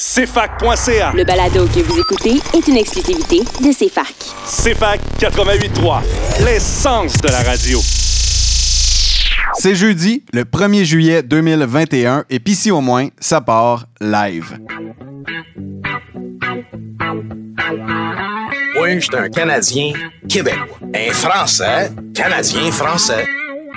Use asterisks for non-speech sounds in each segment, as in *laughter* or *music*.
CFAC.ca. Le balado que vous écoutez est une exclusivité de CFAC. CFAC 88.3, l'essence de la radio. C'est jeudi, le 1er juillet 2021, et puis ici au moins, ça part live. Oui, je suis un Canadien québécois. Un Français, Canadien français.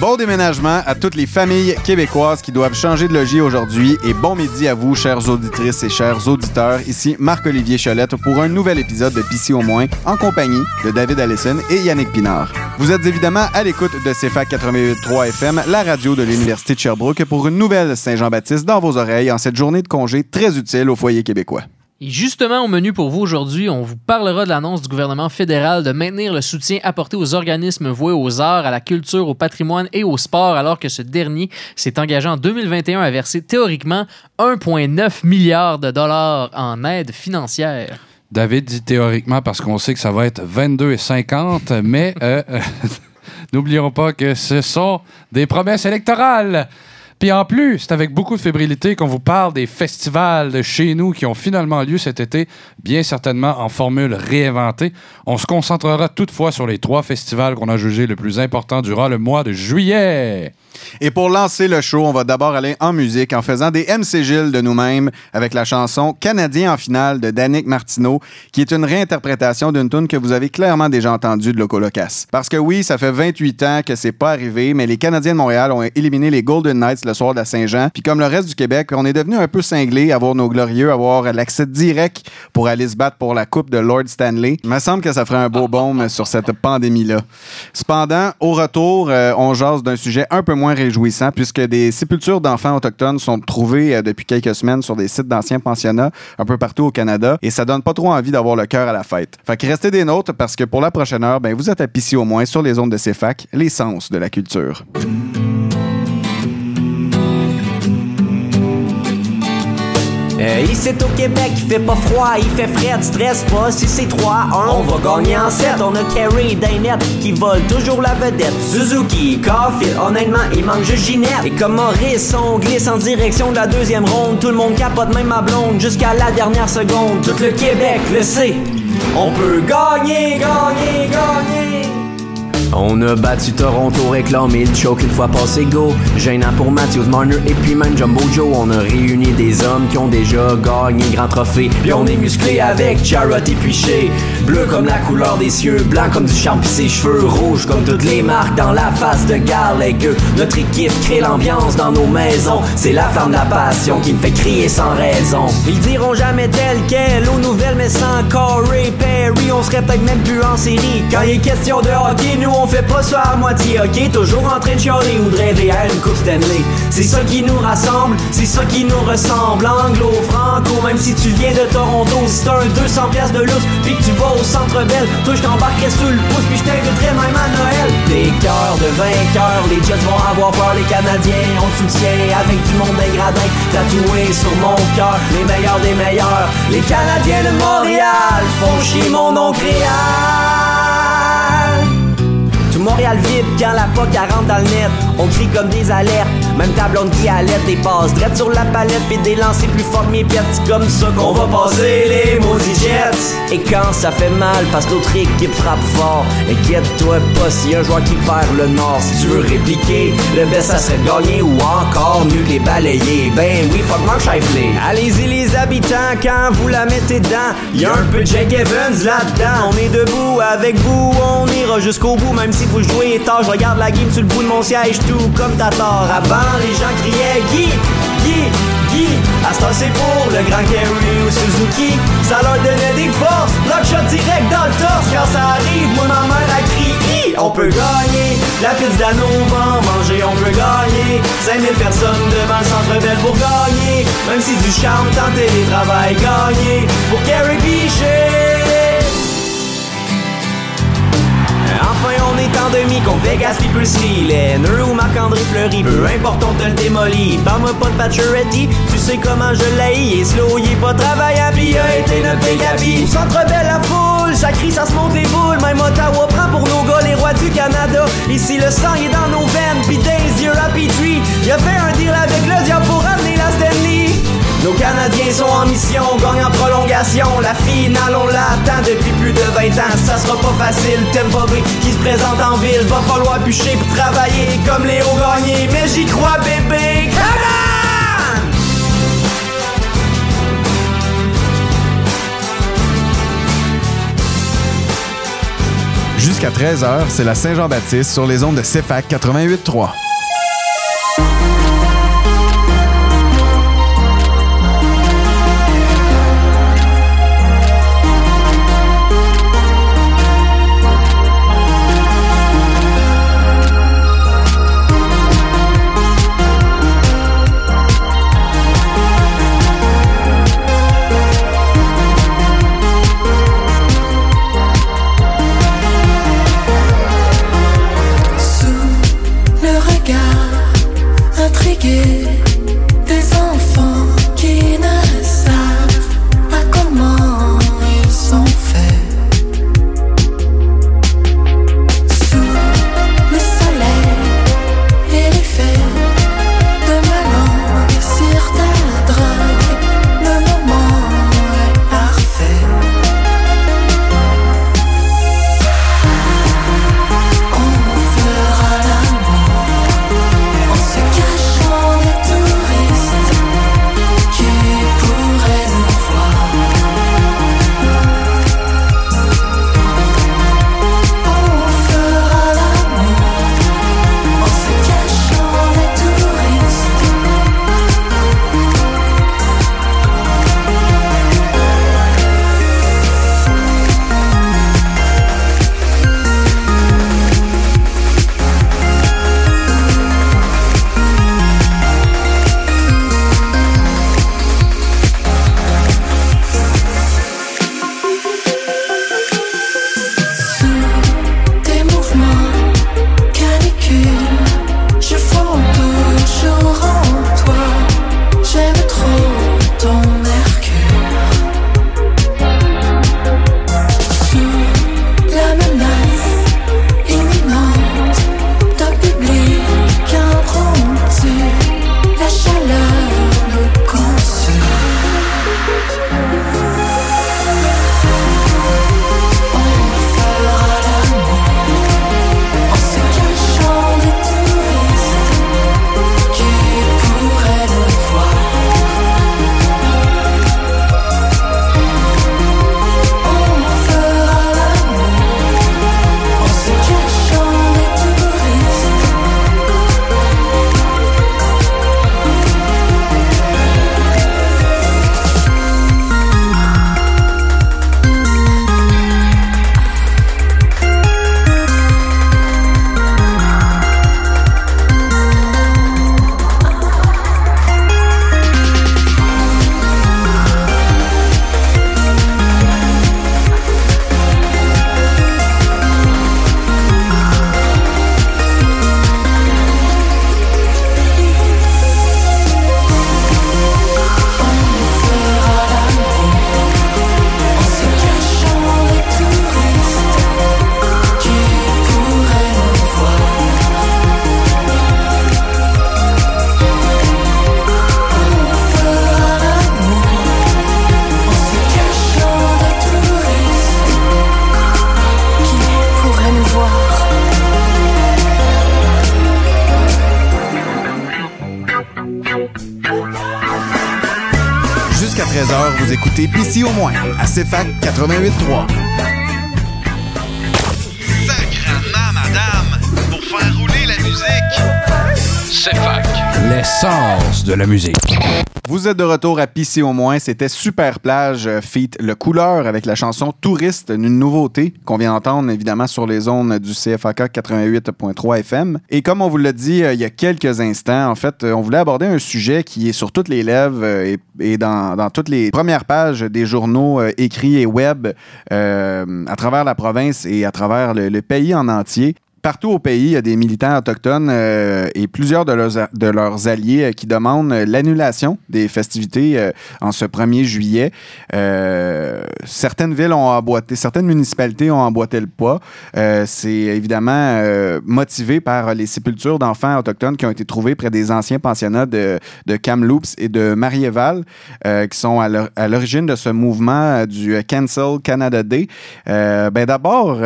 Bon déménagement à toutes les familles québécoises qui doivent changer de logis aujourd'hui et bon midi à vous, chères auditrices et chers auditeurs. Ici Marc-Olivier Cholette pour un nouvel épisode de PC au moins en compagnie de David Allison et Yannick Pinard. Vous êtes évidemment à l'écoute de CFAC 88.3 FM, la radio de l'Université de Sherbrooke pour une nouvelle Saint-Jean-Baptiste dans vos oreilles en cette journée de congé très utile au foyer québécois. Et justement, au menu pour vous aujourd'hui, on vous parlera de l'annonce du gouvernement fédéral de maintenir le soutien apporté aux organismes voués aux arts, à la culture, au patrimoine et au sport, alors que ce dernier s'est engagé en 2021 à verser théoriquement 1,9 milliard de dollars en aide financière. David dit théoriquement parce qu'on sait que ça va être 22 et 50, mais euh, *laughs* n'oublions pas que ce sont des promesses électorales. Puis en plus, c'est avec beaucoup de fébrilité qu'on vous parle des festivals de chez nous qui ont finalement lieu cet été, bien certainement en formule réinventée. On se concentrera toutefois sur les trois festivals qu'on a jugés le plus importants durant le mois de juillet. Et pour lancer le show, on va d'abord aller en musique en faisant des MC Gilles de nous-mêmes avec la chanson Canadien en finale de Danick Martineau, qui est une réinterprétation d'une tune que vous avez clairement déjà entendue de Loco Locas. Parce que oui, ça fait 28 ans que c'est pas arrivé, mais les Canadiens de Montréal ont éliminé les Golden Knights le soir de la Saint-Jean. Puis comme le reste du Québec, on est devenu un peu cinglé, avoir nos glorieux, avoir l'accès direct pour aller se battre pour la Coupe de Lord Stanley. Il me semble que ça ferait un beau baume sur cette pandémie-là. Cependant, au retour, euh, on jase d'un sujet un peu moins réjouissant puisque des sépultures d'enfants autochtones sont trouvées euh, depuis quelques semaines sur des sites d'anciens pensionnats un peu partout au Canada et ça donne pas trop envie d'avoir le cœur à la fête. Fait que restez des nôtres parce que pour la prochaine heure, ben, vous êtes à au moins sur les ondes de CFAC, l'essence de la culture. Euh, ici au Québec, il fait pas froid, il fait frais, stress pas si c'est 3-1. On va gagner en 7, on a Kerry Dainet qui vole toujours la vedette. Suzuki, Caulfield, honnêtement, il manque juste Ginette. Et comme Maurice, on glisse en direction de la deuxième ronde. Tout le monde capote, même ma blonde, jusqu'à la dernière seconde. Tout le Québec le sait, on peut gagner, gagner, gagner. On a battu Toronto, réclamé le choke une fois passé go. Gênant pour Matthews, Marner et puis même Jumbo Joe. On a réuni des hommes qui ont déjà gagné grand trophée. Puis on est musclé avec Jarrett et. Bleu comme la couleur des cieux, blanc comme du charme pis ses cheveux. Rouge comme toutes les marques dans la face de Gallagher. Notre équipe crée l'ambiance dans nos maisons. C'est la flamme de la passion qui me fait crier sans raison. Ils diront jamais tel quel aux nouvelles, mais sans Corey Perry, on serait peut-être même plus en série. Quand il est question de hockey, nous on fait pas ça à moitié, ok? Toujours en train de chialer ou de rêver à une coupe Stanley. C'est ça qui nous rassemble, c'est ça qui nous ressemble. Anglo, franco, même si tu viens de Toronto, si t'as un 200 pièces de lousse, puis que tu vas au centre belle, toi je t'embarquerai sur le pouce, puis je t'inviterai même à Noël. Des cœurs de vainqueurs, les Jets vont avoir peur, les Canadiens, on te soutient avec du monde dégradin, tatoué sur mon cœur, les meilleurs des meilleurs. Les Canadiens de Montréal font chier mon nom créal. Montréal vibre quand la POC rentre dans le net. On crie comme des alertes. Même ta blonde qui allait des passes drette sur la palette puis des lancers plus fort que mes pieds. Comme ça qu'on va passer les maudits jets. Et quand ça fait mal parce que l'autre équipe frappe fort, inquiète-toi pas si un joueur qui perd le nord. Si tu veux répliquer, le best ça serait de gagner ou encore mieux les balayer. Ben oui, fuck Mark Scheifele. Allez-y les habitants quand vous la mettez dedans. Y'a un peu de Jake Evans là-dedans. On est debout avec vous, on ira jusqu'au bout même si vous jouez tard. Je regarde la game sur le bout de mon siège tout comme t'as tort. Avant les gens criaient Guy, Guy, Guy. À ce c'est pour le grand Kerry ou Suzuki. Ça leur donnait des forces. Block shot direct dans le torse. Quand ça arrive, moi ma mère a crié. On peut gagner, La pizza Nova, manger on peut gagner 5000 personnes devant le centre belle pour gagner Même si du charme, tant télétravail gagné Pour Carrie Pichet Enfin on est en demi qu'on Vegas People Les Neur ou Marc-André Fleury Peu importe on te le démolit. Parle-moi pas de Pacioretty Tu sais comment je l'ai. Est slow, il est pas travaillant Pis il a été notre Gabi Centre belle la foule Ça crie, ça se monte les boules. Même Ottawa prend pour nos gars les rois du Canada. Ici le sang est dans nos veines Pis Days, happy tree Il a fait un deal avec le diable pour ramener la Stanley nos Canadiens sont en mission, gagnent en prolongation. La finale, on l'attend depuis plus de 20 ans. Ça sera pas facile, pas vrai qui se présente en ville. Va falloir bûcher pour travailler comme Léo Gagné. Mais j'y crois, bébé. Come on! Jusqu'à 13h, c'est la Saint-Jean-Baptiste sur les ondes de CFAC 88.3. au moins à CFAC 88.3. Sacrement, madame, pour faire rouler la musique. CFAC. L'essence de la musique. Vous êtes de retour à PC au moins. C'était Super Plage euh, feat Le Couleur avec la chanson Touriste, une nouveauté qu'on vient d'entendre évidemment sur les zones du CFAK 88.3 FM. Et comme on vous l'a dit euh, il y a quelques instants, en fait, euh, on voulait aborder un sujet qui est sur toutes les lèvres et, dans, toutes les premières pages des journaux écrits et web à travers la province et à travers le pays en entier. Partout au pays, il y a des militants autochtones euh, et plusieurs de leurs, de leurs alliés euh, qui demandent euh, l'annulation des festivités euh, en ce 1er juillet. Euh, certaines villes ont emboîté, certaines municipalités ont emboîté le pas. C'est évidemment motivé par les sépultures d'enfants autochtones qui ont été trouvées près des anciens pensionnats de, de Kamloops et de Mariéval, euh, qui sont à l'or- à l'origine de ce mouvement du Cancel Canada Day. Ben D'abord,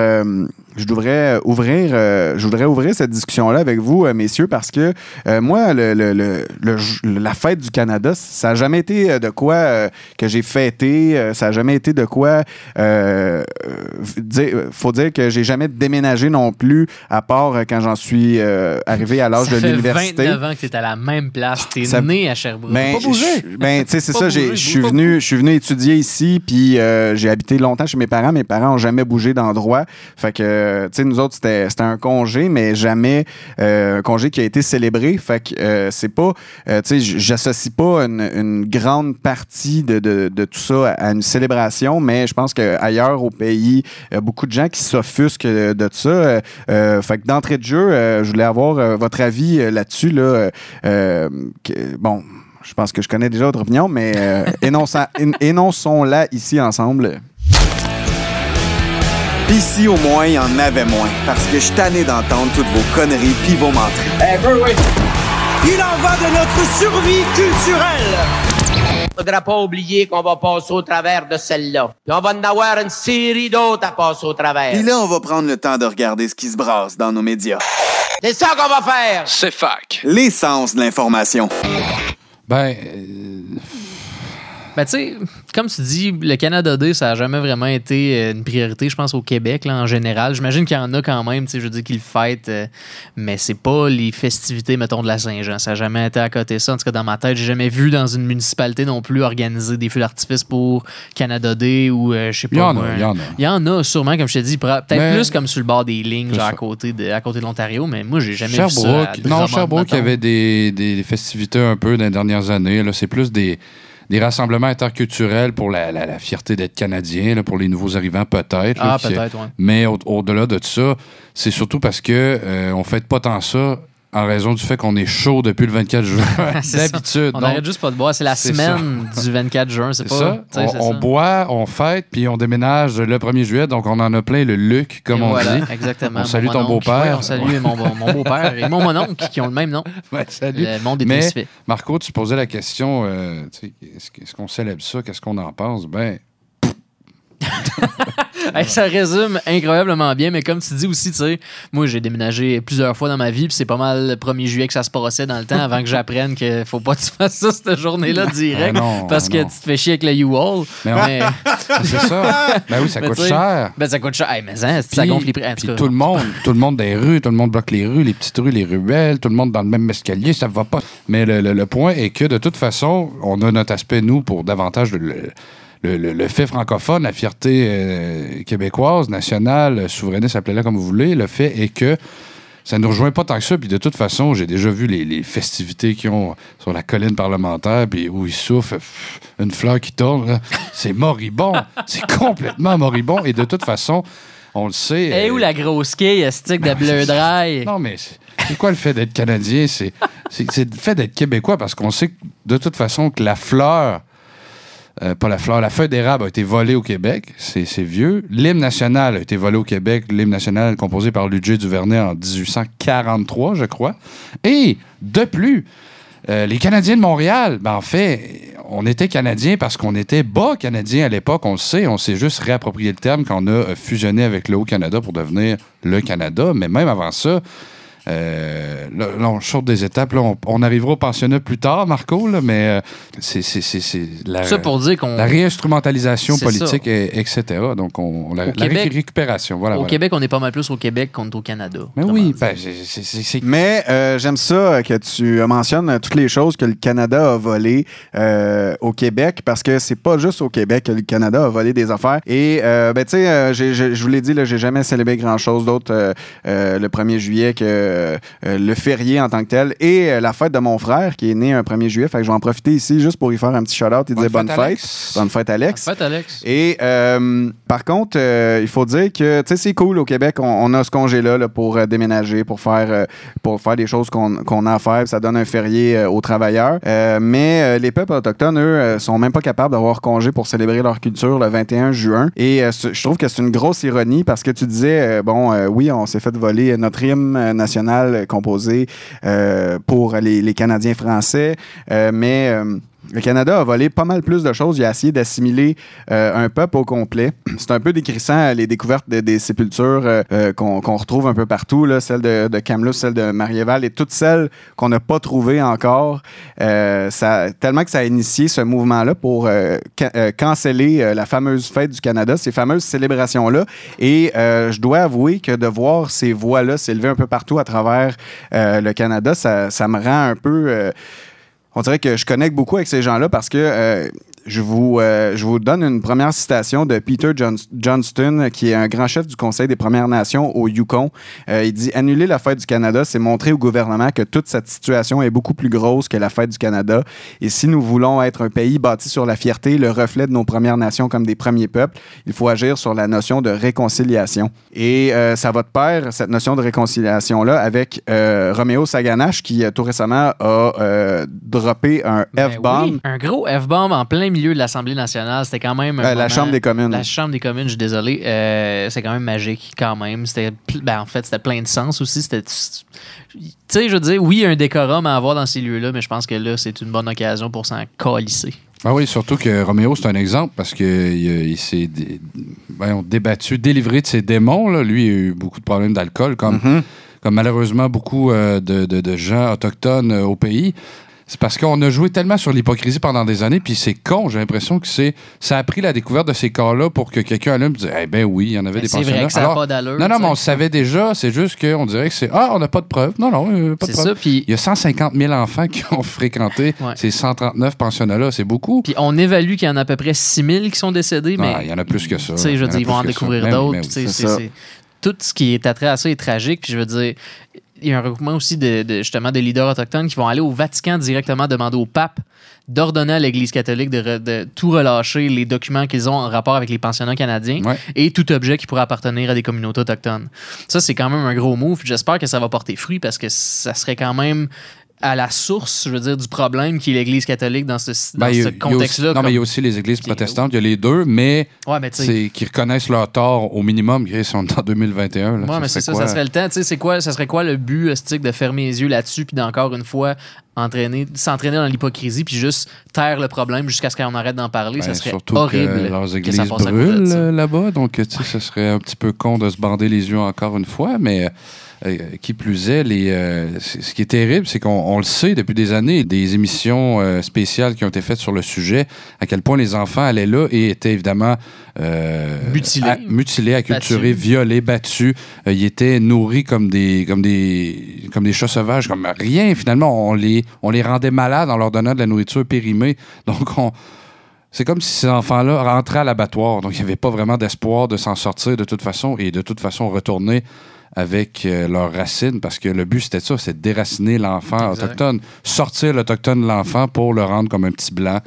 je devrais ouvrir, euh, je voudrais ouvrir cette discussion-là avec vous, euh, messieurs, parce que euh, moi, le, le- le- le j- la fête du Canada, ça n'a jamais été euh, de quoi euh, que j'ai fêté, euh, ça n'a jamais été de quoi. Euh, euh, dire- faut dire que j'ai jamais déménagé non plus, à part euh, quand j'en suis euh, arrivé à l'âge Ça de fait l'université. 29 ans que tu es à la même place. Tu es Ça- né à Sherbrooke. Ben, Pas bougé. Ben, tu sais, c'est ça. Je suis venu, je suis venu étudier ici, puis euh, j'ai habité longtemps chez mes parents. Mes parents n'ont jamais bougé d'endroit. Fait que, sais, nous autres, c'était un congé, mais jamais euh, un congé qui a été célébré. Fait que euh, c'est pas, euh, j'associe pas une, grande partie de, de- tout ça à une célébration, mais je pense qu'ailleurs au pays, il y a beaucoup de gens qui s'offusquent de ça. Euh, euh, fait que d'entrée de jeu, euh, je voulais avoir euh, votre avis euh, là-dessus. Là, euh, euh, bon, je pense que je connais déjà votre opinion, mais euh, *laughs* énonçons-la ici ensemble. Pis si au moins il y en avait moins, parce que je tanné d'entendre toutes vos conneries pis vos menteries. Il en va de notre survie culturelle. Faudra pas oublier qu'on va passer au travers de celle-là. Puis on va en avoir une série d'autres à passer au travers. Pis là, on va prendre le temps de regarder ce qui se brasse dans nos médias. C'est ça qu'on va faire. C'est fac. L'essence de l'information. Ben, Ben, tu sais, comme tu dis, le Canada Day, ça n'a jamais vraiment été euh, une priorité, je pense, au Québec, là, en général. J'imagine qu'il y en a quand même, tu sais, je veux dire qu'ils le fêtent, euh, mais c'est pas les festivités, mettons, de la Saint-Jean. Ça n'a jamais été à côté de ça. En tout cas, dans ma tête, j'ai jamais vu dans une municipalité non plus organiser des feux d'artifice pour Canada Day ou, euh, je sais pas. Il y en a, il y en a. Il y en a, sûrement, comme je t'ai dit, pra- peut-être Mais- plus comme sur le bord des lignes, genre à côté de, à côté de l'Ontario, mais moi, j'ai jamais vu ça. à non, Sherbrooke, il y avait des, des festivités un peu dans les dernières années. Là, c'est plus des, des rassemblements interculturels pour la, la- la fierté d'être canadien, là, pour les nouveaux arrivants peut-être. Ah, peut-être, ouais. Mais au- au-delà de ça, c'est surtout parce que euh, on fait pas tant ça en raison du fait qu'on est chaud depuis le 24 juin. *laughs* D'habitude. On n'arrête juste pas de boire. C'est la semaine du 24 juin. C'est pas. ça. On, c'est on ça. boit, on fête, puis on déménage le 1er juillet. Donc, on en a plein le Luc, comme Et on voilà, dit. Exactement. On salue ton beau-père. Oui, on salue mon, mon- beau-père et mon mononcle qui ont le même nom. *laughs* Ouais, salut. Le monde est Mais. Marco, tu posais la question, euh, est-ce qu'on célèbre ça? Qu'est-ce qu'on en pense? Ben, *laughs* Hey, ça résume incroyablement bien, mais comme tu dis aussi, tu sais, moi j'ai déménagé plusieurs fois dans ma vie, puis c'est pas mal le 1er juillet que ça se passait dans le temps avant que j'apprenne qu'il faut pas que tu fasses ça cette journée-là direct Ah non, parce ah que non. tu te fais chier avec le U-Haul. Mais *laughs* c'est ça. Ben oui, ça Mais coûte cher. Ben ça coûte cher. Hey, mais hein, ça gonfle les prix. Tout tout le monde, tout le monde dans les rues, tout le monde bloque les rues, les petites rues, les ruelles, tout le monde dans le même escalier, ça va pas. Mais le, le- le point est que de toute façon, on a notre aspect nous pour davantage le- le- le- le fait francophone, la fierté euh, québécoise, nationale, souverainiste, appelez-la comme vous voulez. Le fait est que ça ne nous rejoint pas tant que ça. Puis de toute façon, j'ai déjà vu les, les festivités qu'ils ont sur la colline parlementaire, puis où ils soufflent pff, une fleur qui tourne. *laughs* C'est moribond. C'est complètement moribond. Et de toute façon, on le sait. Et euh, où la grosse quille, stick de bleu dry? non, mais c'est quoi le fait d'être Canadien? C'est le fait d'être Québécois parce qu'on sait de toute façon que la fleur, euh, pas la fleur, la feuille d'érable a été volée au Québec. C'est vieux. L'hymne national a été volé au Québec. L'hymne national composé par Ludger Duvernay en 1843, je crois. Et de plus, euh, les Canadiens de Montréal, ben en fait, on était Canadiens parce qu'on était bas Canadiens à l'époque, on le sait, on s'est juste réapproprié le terme quand on a fusionné avec le Haut-Canada pour devenir le Canada. Mais même avant ça, euh, là, là, on saute des étapes. Là, on, on arrivera au pensionnat plus tard, Marco, là, mais euh, c'est c'est- c'est- c'est la, Ça pour dire qu'on. la réinstrumentalisation politique, et- etc. Donc, on, la, la Québec- récupération. Voilà, Au voilà. Québec, on est pas mal plus au Québec qu'on est au Canada. Mais oui, ben, Mais euh, j'aime ça que tu mentionnes toutes les choses que le Canada a volées euh, au Québec parce que c'est pas juste au Québec que le Canada a volé des affaires. Et euh, ben tu sais, euh, je vous l'ai dit, j'ai jamais célébré grand chose d'autre euh, euh, le 1er juillet que euh, le férié en tant que tel et euh, la fête de mon frère qui est né un 1er juillet. Fait que je vais en profiter ici juste pour y faire un petit shout-out et Bonne dire bonne fête, fête. Alex. Bonne fête, Alex. En fait, Alex. Et euh, par contre, euh, il faut dire que tu sais, c'est cool au Québec, on, on a ce congé-là là, pour euh, déménager, pour faire, euh, pour faire des choses qu'on qu'on a à faire. Ça donne un férié euh, aux travailleurs. Euh, mais euh, les peuples autochtones, eux, euh, sont même pas capables d'avoir congé pour célébrer leur culture le 21 juin. Et euh, je trouve que c'est une grosse ironie parce que tu disais, euh, bon, euh, oui, on s'est fait voler notre hymne euh, national euh, composé euh, pour les, Canadiens français, euh, mais... euh, le Canada a volé pas mal plus de choses. Il a essayé d'assimiler euh, un peuple au complet. *clears throat* C'est un peu décrissant les découvertes de- des sépultures euh, euh, qu'on retrouve un peu partout, là, celle de, de Kamloops, celle de Marieval et toutes celles qu'on n'a pas trouvées encore. Euh, tellement que ça a initié ce mouvement-là pour euh, ca- euh, canceller euh, la fameuse fête du Canada, ces fameuses célébrations-là. Et euh, je dois avouer que de voir ces voix-là s'élever un peu partout à travers euh, le Canada, ça me rend un peu... on dirait que je connecte beaucoup avec ces gens-là parce que euh, je, vous, euh, je vous donne une première citation de Peter John- Johnston, qui est un grand chef du Conseil des Premières Nations au Yukon. Euh, il dit Annuler la fête du Canada, c'est montrer au gouvernement que toute cette situation est beaucoup plus grosse que la fête du Canada. Et si nous voulons être un pays bâti sur la fierté, le reflet de nos Premières Nations comme des premiers peuples, il faut agir sur la notion de réconciliation. Et euh, ça va de pair, cette notion de réconciliation-là, avec Roméo Saganache, qui tout récemment a droppé un Ben F-bomb. oui, un gros F-bomb en plein milieu de l'Assemblée nationale. C'était quand même. Euh, la Chambre des communes. La Chambre des communes, je suis désolé. Euh, c'est quand même magique, quand même. C'était, ben, en fait, c'était plein de sens aussi. C'était. Tu sais, je veux dire, oui, il y a un décorum à avoir dans ces lieux-là, mais je pense que là, c'est une bonne occasion pour s'en calisser. Ah oui, surtout que Roméo, c'est un exemple parce qu'il il, il s'est dé- débattu, délivré de ses démons. là. Lui, il a eu beaucoup de problèmes d'alcool, comme, Mhm. comme malheureusement beaucoup euh, de, de- de gens autochtones euh, au pays. C'est parce qu'on a joué tellement sur l'hypocrisie pendant des années, puis c'est con, j'ai l'impression que c'est ça a pris la découverte de ces cas-là pour que quelqu'un allume et dise Eh ben oui, il y en avait Ben, des c'est vrai pensionnats. que ça a Alors, pas d'allure, Non, non, mais on le savait déjà, c'est juste qu'on dirait que c'est Ah, on n'a pas de preuves. Non, non, euh, pas de preuves. Il y a 150 000 enfants qui ont fréquenté Ouais. ces 139 pensionnats-là, c'est beaucoup. Puis on évalue qu'il y en a à peu près 6000 qui sont décédés, mais. Ah, il y en a plus que ça. Tu sais, je veux dire, ils vont en découvrir Ben d'autres. ben Tout ce qui est attrait à ça est tragique. Puis je veux dire, il y a un regroupement aussi de, de- justement des leaders autochtones qui vont aller au Vatican directement demander au pape d'ordonner à l'Église catholique de, re- de tout relâcher les documents qu'ils ont en rapport avec les pensionnats canadiens Ouais. et tout objet qui pourrait appartenir à des communautés autochtones. Ça, c'est quand même un gros move. J'espère que ça va porter fruit parce que ça serait quand même à la source, je veux dire, du problème qui est l'Église catholique dans ce, dans Ben, ce contexte-là. Non, mais il y a aussi les églises protestantes, il y a les deux, mais Ouais, c'est qui reconnaissent leur tort au minimum. Ils sont en 2021. là, Ouais, mais c'est ça, ça serait le temps. Tu sais, c'est quoi, ça serait quoi le but hostique de fermer les yeux là-dessus, puis d'encore une fois entraîner, s'entraîner dans l'hypocrisie, puis juste taire le problème jusqu'à ce qu'on arrête d'en parler? Ben, ça serait surtout horrible. que leurs que ça églises de brûlent ça. euh, là-bas, donc tu sais, ce serait un petit peu con de se bander les yeux encore une fois, mais euh, qui plus est, les, euh, ce qui est terrible, c'est qu'on on le sait depuis des années, des émissions euh, spéciales qui ont été faites sur le sujet, à quel point les enfants allaient là et étaient évidemment Mutilés. à- mutilés, acculturés, Battus. violés, battus. Ils étaient nourris comme des, comme des, comme des chats sauvages, comme rien. Finalement, on les, on les rendait malades en leur donnant de la nourriture périmée. *laughs* Donc, on, c'est comme si ces enfants-là rentraient à l'abattoir. Donc, il n'y avait pas vraiment d'espoir de s'en sortir de toute façon et de toute façon retourner avec euh, leurs racines parce que le but, c'était ça, c'est de déraciner l'enfant autochtone, sortir l'autochtone de l'enfant pour le rendre comme un petit blanc,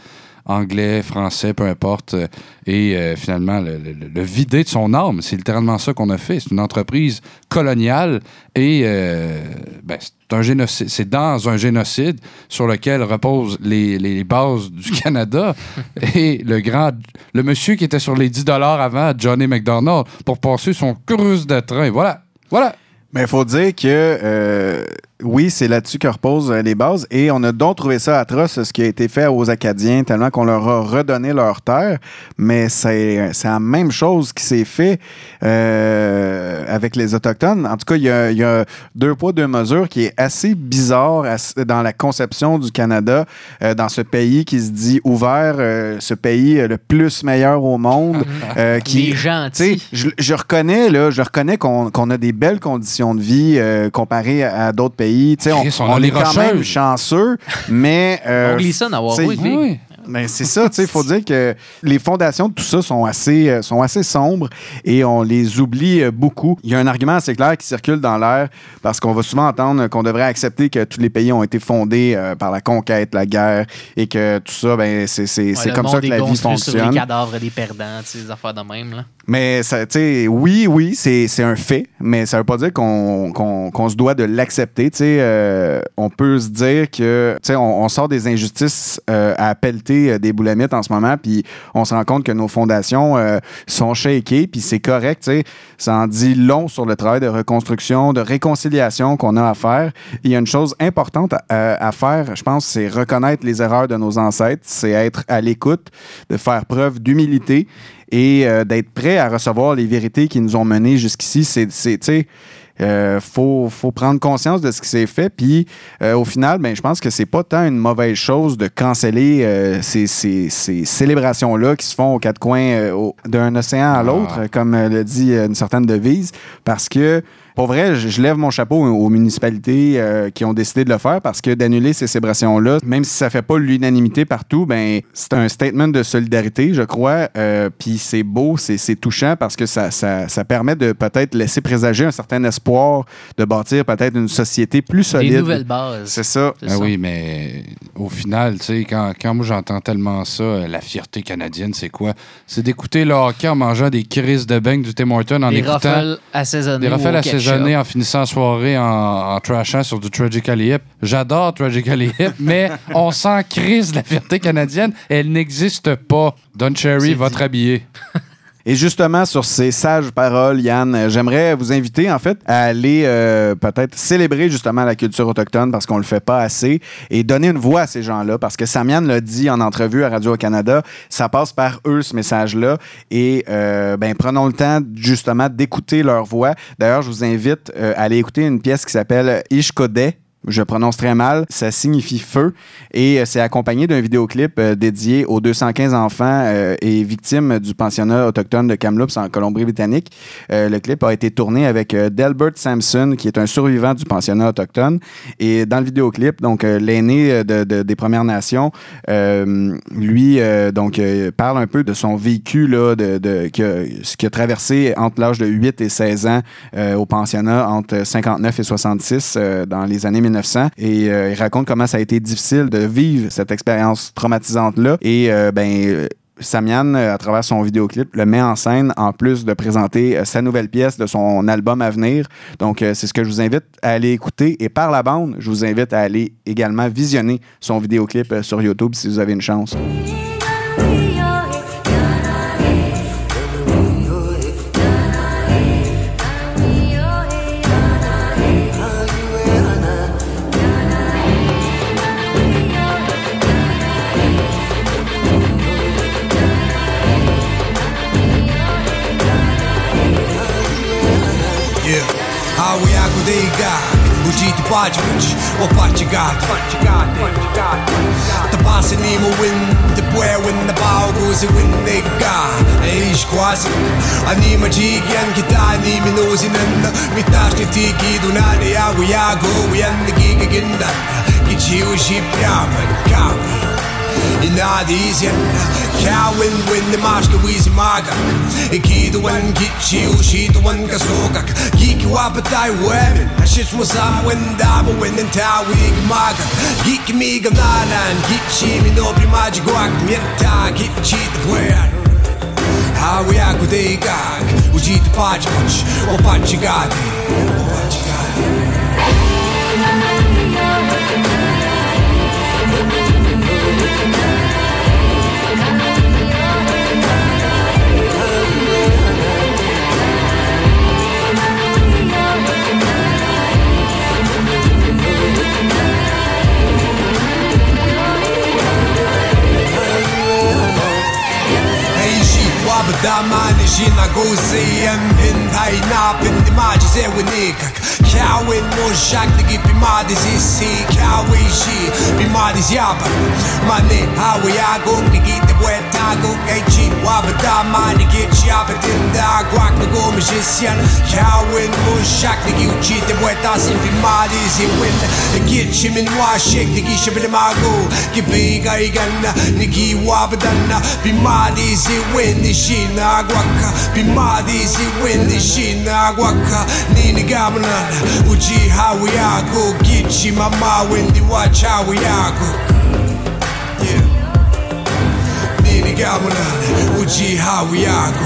anglais, français, peu importe, euh, et euh, finalement le, le- le vider de son âme. C'est littéralement ça qu'on a fait. C'est une entreprise coloniale et euh, ben, c'est un génocide. C'est dans un génocide sur lequel reposent les, les bases du *laughs* Canada *laughs* et le grand, le monsieur qui était sur les 10 dollars avant, Johnny McDonald, pour passer son cruise de train. Voilà, voilà. Mais il faut dire que euh, oui, c'est là-dessus que reposent euh, les bases. Et on a donc trouvé ça atroce, ce qui a été fait aux Acadiens, tellement qu'on leur a redonné leur terre. Mais c'est c'est la même chose qui s'est fait euh, avec les Autochtones. En tout cas, il y a, il y a deux poids, deux mesures qui est assez bizarre dans la conception du Canada, euh, dans ce pays qui se dit ouvert, euh, ce pays euh, le plus meilleur au monde. *laughs* euh, qui, Les gentils. je, je reconnais, là, je reconnais qu'on qu'on a des belles conditions de vie euh, comparées à, à d'autres pays. Sais, on, on a on les est quand même chanceux, mais. euh, *laughs* On glisse ça dans Warwick, Oui, ben, c'est ça, tu sais, il faut dire que les fondations de tout ça sont assez, euh, sont assez sombres et on les oublie euh, beaucoup. Il y a un argument assez clair qui circule dans l'air parce qu'on va souvent entendre qu'on devrait accepter que tous les pays ont été fondés euh, par la conquête, la guerre et que tout ça, ben, c'est Ouais, comme ça que la vie construit Sur fonctionne. les cadavres des perdants, des affaires de même. Là. Mais tu sais, oui, oui, c'est un fait, mais ça veut pas dire qu'on qu'on- qu'on se doit de l'accepter. Tu sais, on peut se dire que, tu sais, on, on sort des injustices à pelleter euh, des boulamites en ce moment, puis on se rend compte que nos fondations euh, sont shakées, puis c'est correct. Tu sais, ça en dit long sur le travail de reconstruction, de réconciliation qu'on a à faire. Il y a une chose importante à, à faire, je pense, c'est reconnaître les erreurs de nos ancêtres, c'est être à l'écoute, de faire preuve d'humilité et euh, d'être prêt à recevoir les vérités qui nous ont menés jusqu'ici. C'est, tu sais, euh, faut, faut prendre conscience de ce qui s'est fait. Puis, euh, au final, ben, je pense que c'est pas tant une mauvaise chose de canceller euh, ces, ces- ces célébrations-là qui se font aux quatre coins euh, d'un océan à l'autre, euh, comme euh, le dit euh, une certaine devise, parce que pour vrai, je, je lève mon chapeau aux, municipalités euh, qui ont décidé de le faire parce que d'annuler ces célébrations-là, même si ça fait pas l'unanimité partout, ben c'est un statement de solidarité, je crois. Euh, Puis c'est beau, c'est touchant parce que ça, ça, ça permet de peut-être laisser présager un certain espoir de bâtir peut-être une société plus solide. Des nouvelles bases. C'est ça. Ben ça. oui, mais au final, tu sais, quand, quand moi j'entends tellement ça, euh, la fierté canadienne, c'est quoi? C'est d'écouter le hockey en mangeant des crises de beignes du Tim Hortons en Des écoutant. raffles assaisonnés. Des assaisonnés en finissant la soirée en, en trashant sur du Tragically Hip. J'adore Tragically Hip, *laughs* mais on sent crise de la fierté canadienne. Elle n'existe pas. Don Cherry, C'est votre dit. *laughs* Et justement, sur ces sages paroles, Yann, euh, j'aimerais vous inviter, en fait, à aller euh, peut-être célébrer justement la culture autochtone parce qu'on le fait pas assez et donner une voix à ces gens-là parce que Samian l'a dit en entrevue à Radio-Canada, ça passe par eux, ce message-là. Et euh, ben, prenons le temps justement d'écouter leur voix. D'ailleurs, je vous invite euh, à aller écouter une pièce qui s'appelle Ishkodeh. Je prononce très mal. Ça signifie feu. Et euh, c'est accompagné d'un vidéoclip euh, dédié aux 215 enfants euh, et victimes du pensionnat autochtone de Kamloops en Colombie-Britannique. Le clip a été tourné avec Delbert Sampson, qui est un survivant du pensionnat autochtone. Et dans le vidéoclip, donc l'aîné de- de- des Premières Nations, lui, donc, parle un peu de son vécu, là, de, ce qu'il a traversé entre l'âge de 8 et 16 ans au pensionnat, entre 59 et 66 euh, dans les années 1900. Et euh, il raconte comment ça a été difficile de vivre cette expérience traumatisante-là. Et euh, ben, Samian, euh, à travers son vidéoclip, le met en scène en plus de présenter euh, sa nouvelle pièce de son album à venir. Donc, c'est ce que je vous invite à aller écouter. Et par la bande, je vous invite à aller également visionner son vidéoclip sur YouTube si vous avez une chance. God. Uđi ti pađvić, o pađi gad Të basi një më win, të buewin në bau guzi win në ga E ish kuasi, a një më gjigjen kita një minuzin në Mi tash na, ti gidu në një jagu jagu Ujen në gigë ginda, gi qiu shi pjavën Kam Det nadies yen Kya win win the marsh ka wizi maga Iki the one gichi she the one ka soka Geek wa patai wemin I shit was am when dama win and ta wig maga Geek me ga nalan gichi me no pri maji guak Mieta er gichi the we are good degak Uji the pach pach O pach gadi O pach gadi Da ma nixina guzi jem bin tajna bin dimaġi zewi nikak. şenlik bir dizisi Kavişi bir madiz yapar Mane havi agung ni gitti bu et agung Eçi wabada mani geç yapedin de aguak ne gomiş isyan Kavin muşak ni gitti bu et asin bir madiz Yewin geçimin vaşek ni gişe bilim agu Gibi gaygan ni gi wabadan bir madiz Yewin işin aguak bir madiz Yewin işin aguak Nini gamlan uji hawi yako Gichi mama wendi watch hawi yako. Yeah. Nini gamanan uji hawi yako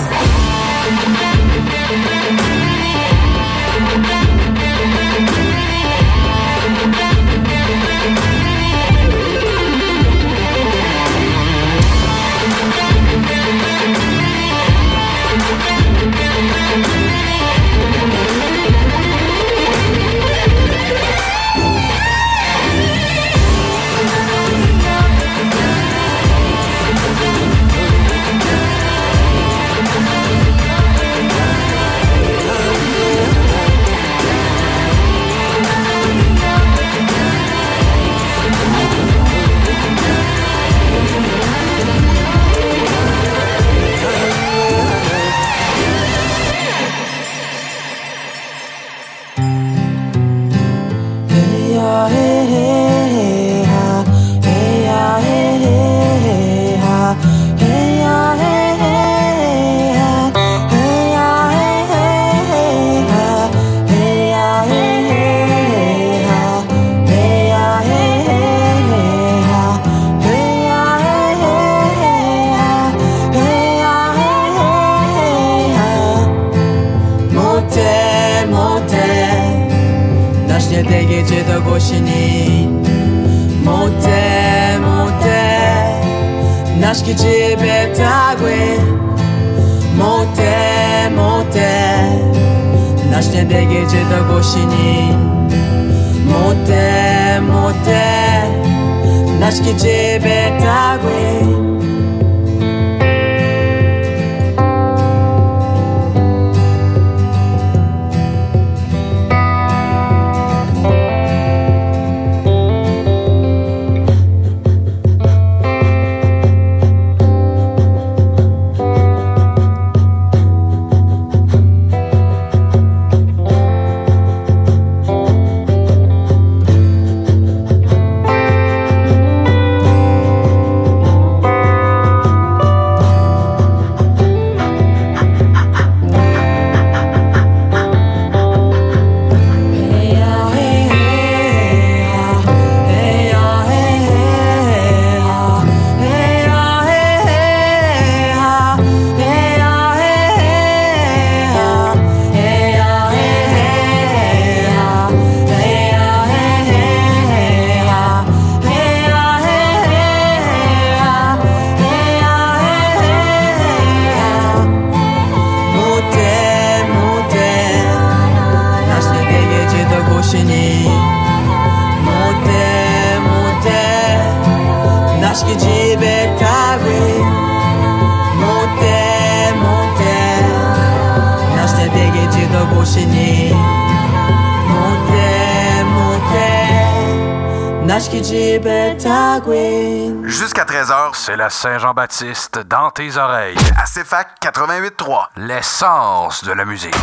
C'est la Saint-Jean-Baptiste dans tes oreilles. à CFAC 88.3. L'essence de la musique.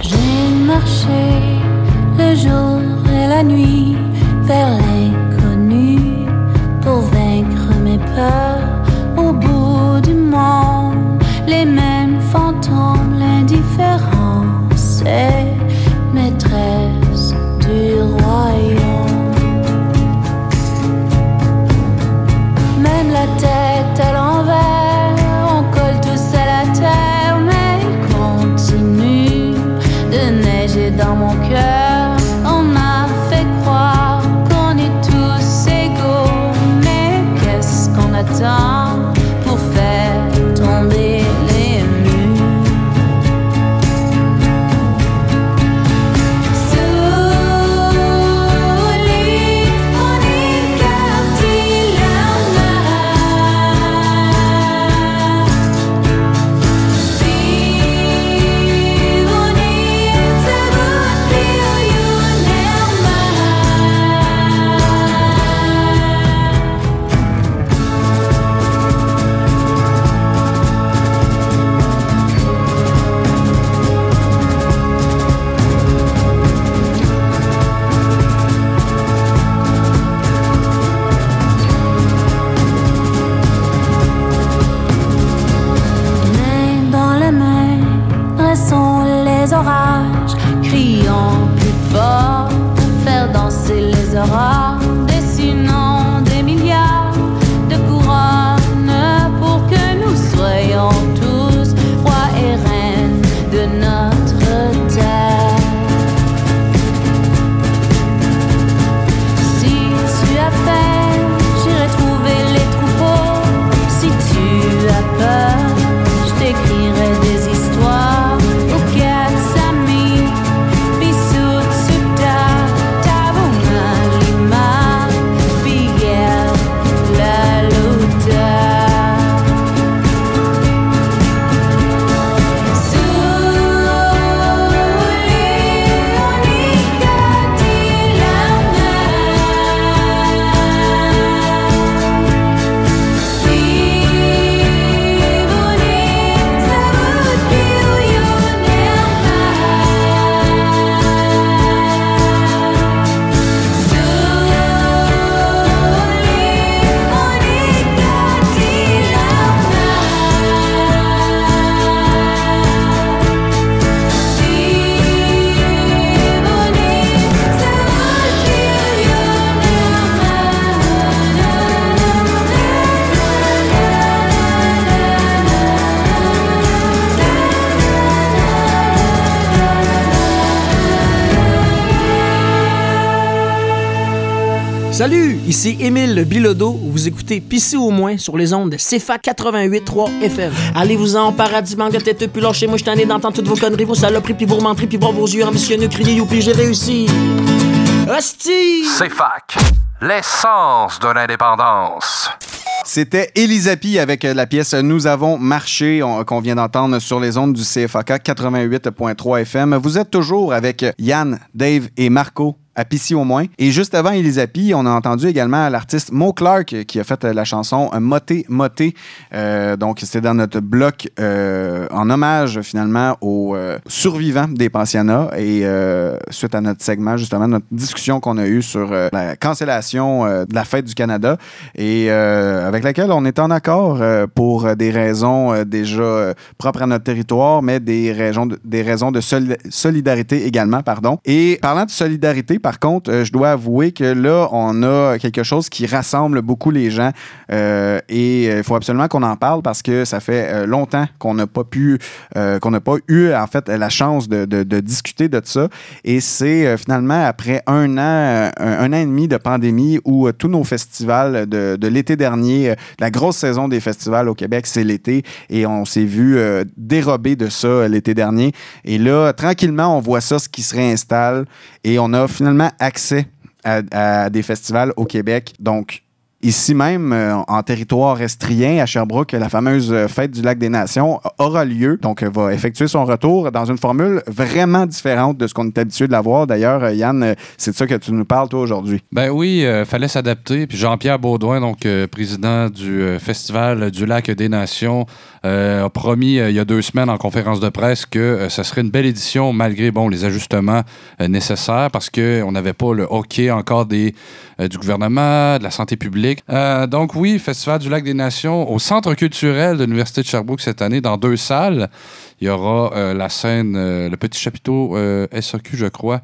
J'ai marché le jour et la nuit vers Salut, ici Émile Bilodeau. Vous écoutez Pissé au moins sur les ondes de CFA 88.3 FM. Allez-vous-en, paradis, manque de tête, puis lâchez moi je t'en ai d'entendre toutes vos conneries, vos saloperies, puis vos menteries, puis voir vos yeux ambitionneux crier, youpi, j'ai réussi. Hostie! C'est fac. L'essence de l'indépendance. C'était Elisapi avec euh, la pièce Nous avons marché on- qu'on vient d'entendre sur les ondes du CFAK 88.3 FM. Vous êtes toujours avec Yann, Dave et Marco Pissy au moins. Et juste avant Elisapi, on a entendu également l'artiste Mo Clark qui a fait euh, la chanson Moté Moté. Euh, donc c'était dans notre bloc euh, en hommage finalement aux euh, survivants des pensionnats et euh, suite à notre segment justement notre discussion qu'on a eue sur euh, la cancellation euh, de la fête du Canada et euh, avec laquelle on est en accord euh, pour euh, des raisons euh, déjà euh, propres à notre territoire, mais des raisons de, des raisons de soli- solidarité également, pardon. Et parlant de solidarité, par contre, euh, je dois avouer que là, on a quelque chose qui rassemble beaucoup les gens euh, et il faut absolument qu'on en parle parce que ça fait euh, longtemps qu'on n'a pas pu, euh, qu'on n'a pas eu en fait la chance de, discuter de ça. Et c'est euh, finalement après un an, euh, un, an et demi de pandémie où euh, tous nos festivals de, l'été dernier, euh, la grosse saison des festivals au Québec, c'est l'été et on s'est vu euh, dérober de ça euh, l'été dernier. Et là, tranquillement, on voit ça, ce qui se réinstalle et on a finalement accès à, des festivals au Québec. Donc, Ici même, euh, en territoire estrien, à Sherbrooke, la fameuse euh, fête du lac des Nations aura lieu. Donc, euh, va effectuer son retour dans une formule vraiment différente de ce qu'on est habitué de la voir. D'ailleurs, Yann, c'est de ça que tu nous parles, toi, aujourd'hui. Ben oui, euh, fallait s'adapter. Puis Jean-Pierre Baudouin, donc président du Festival du Lac des Nations, a promis il y a deux semaines en conférence de presse que ce serait une belle édition malgré bon les ajustements nécessaires parce que on n'avait pas le hockey encore des du gouvernement, de la santé publique. Euh, donc oui, Festival du Lac des Nations au Centre culturel de l'Université de Sherbrooke cette année dans deux salles. Il y aura euh, la scène, euh, le petit chapiteau euh, SAQ, je crois,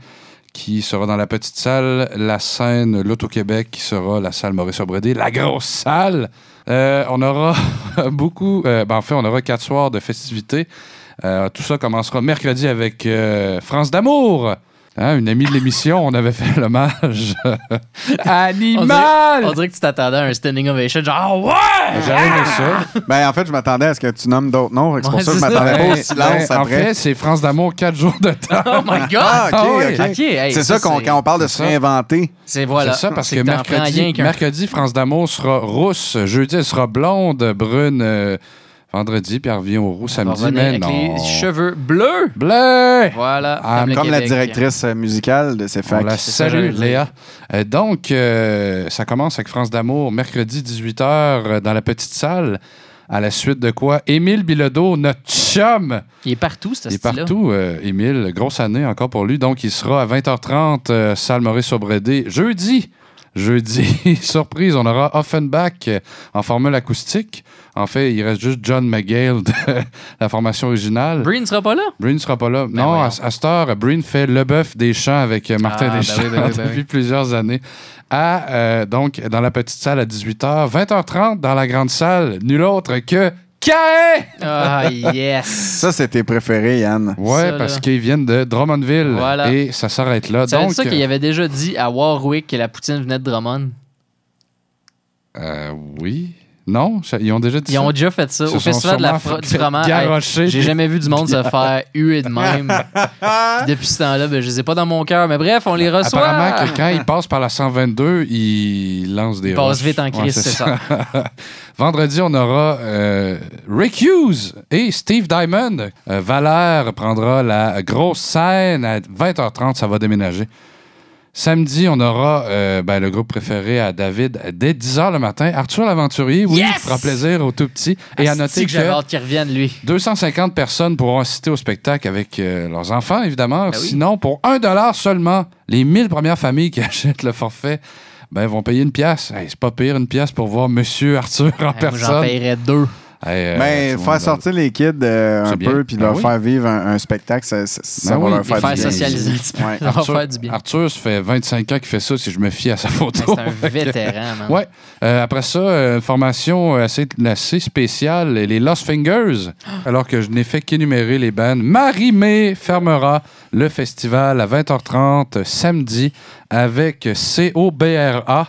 qui sera dans la petite salle, la scène L'Auto-Québec, qui sera la salle Maurice-Aubredé, la grosse salle. Euh, on aura *laughs* beaucoup, euh, ben, on aura quatre soirs de festivités. Euh, tout ça commencera mercredi avec euh, France d'amour. Hein, une amie de l'émission, on avait fait l'hommage *laughs* On animal. dirait, on dirait que tu t'attendais à un standing ovation, genre Ah ouais! J'aurais aimé ça. *laughs* Ben, en fait, je m'attendais à ce que tu nommes d'autres noms. C'est pour Ouais, ça que je m'attendais pas au Ben, silence ben, En après. fait, c'est France d'amour, quatre jours de temps. Oh my God! Ah, OK, Ah oui. OK. OK, hey, c'est ça, ça, qu'on- quand on parle de se réinventer. C'est voilà. C'est ça, parce que mercredi, mercredi, France d'amour sera rousse. Jeudi, elle sera blonde, brune. euh, vendredi, puis elle revient au roux On samedi. Mais avec non. les cheveux bleus. Bleu! Voilà. Ah, comme la directrice musicale de ces On facs. la ça, salue. Léa. Euh, donc, euh, ça commence avec France d'amour, mercredi 18h euh, dans la petite salle. À la suite de quoi? Émile Bilodeau, notre chum. Il est partout, ce Il est partout, euh, Émile. Grosse année encore pour lui. Donc, il sera à 20h30, euh, salle Maurice-Aubredé, jeudi. Jeudi, *laughs* surprise, on aura Offenbach en formule acoustique. En fait, il reste juste John McGale de *laughs* la formation originale. Breen sera pas là? Breen sera pas là. non, à, à cette heure, Breen fait le bœuf des champs avec euh, Martin Ah, ben Deschamps oui, ben oui, ben *laughs* depuis plusieurs années. À, euh, donc, dans la petite salle à 18h, 20h30 dans la grande salle, nul autre que Caen! Ah, *laughs* yes! Ça, c'est tes préférés, Yann. Ouais, Ça, parce qu'ils viennent de Drummondville. Voilà. Et ça s'arrête là. Donc, dire ça qu'il avait déjà dit à Warwick que la poutine venait de Drummond. euh, oui. Non, ils ont déjà dit Ils ça. ont déjà fait ça. Au festival de la du Hey, J'ai jamais vu du monde se faire huer de même. *laughs* Puis depuis ce temps-là, ben, je les ai pas dans mon cœur. Mais bref, on les reçoit. Apparemment que quand ils passent par la 122, ils lancent des Ils passent vite en crise, c'est ça. *laughs* Vendredi, on aura euh, Rick Hughes et Steve Diamond. Euh, Valère prendra la grosse scène à 20h30, ça va déménager. Samedi, on aura euh, ben, le groupe préféré à David dès 10h le matin. Arthur l'Aventurier, oui, Yes! fera plaisir aux tout petits. Et à noter que j'avais que hâte qu'il revienne, lui. 250 personnes pourront assister au spectacle avec euh, leurs enfants, évidemment. Ben oui. Sinon, pour 1 dollar seulement, les 1000 premières familles qui *laughs* achètent le forfait ben, vont payer une pièce. Hey, c'est pas pire, une pièce pour voir Monsieur Arthur en moi, personne. J'en paierais deux. Hey, euh, Mais tout le faire monde- sortir les kids euh, un bien. peu puis Ben leur oui. faire vivre un, un spectacle, ça, ça- ça Ben va leur faire, faire du bien. socialiser un petit peu. Ouais. Ça va Arthur, faire du bien. Arthur, ça fait 25 ans qu'il fait ça, si je me fie à sa photo. Ben, C'est un *laughs* vétéran, man. Ouais. Euh, après ça, euh, une formation assez, assez spéciale, les Lost Fingers. Alors que je n'ai fait qu'énumérer les bandes. Marie-Mé fermera le festival à 20h30 samedi avec COBRA.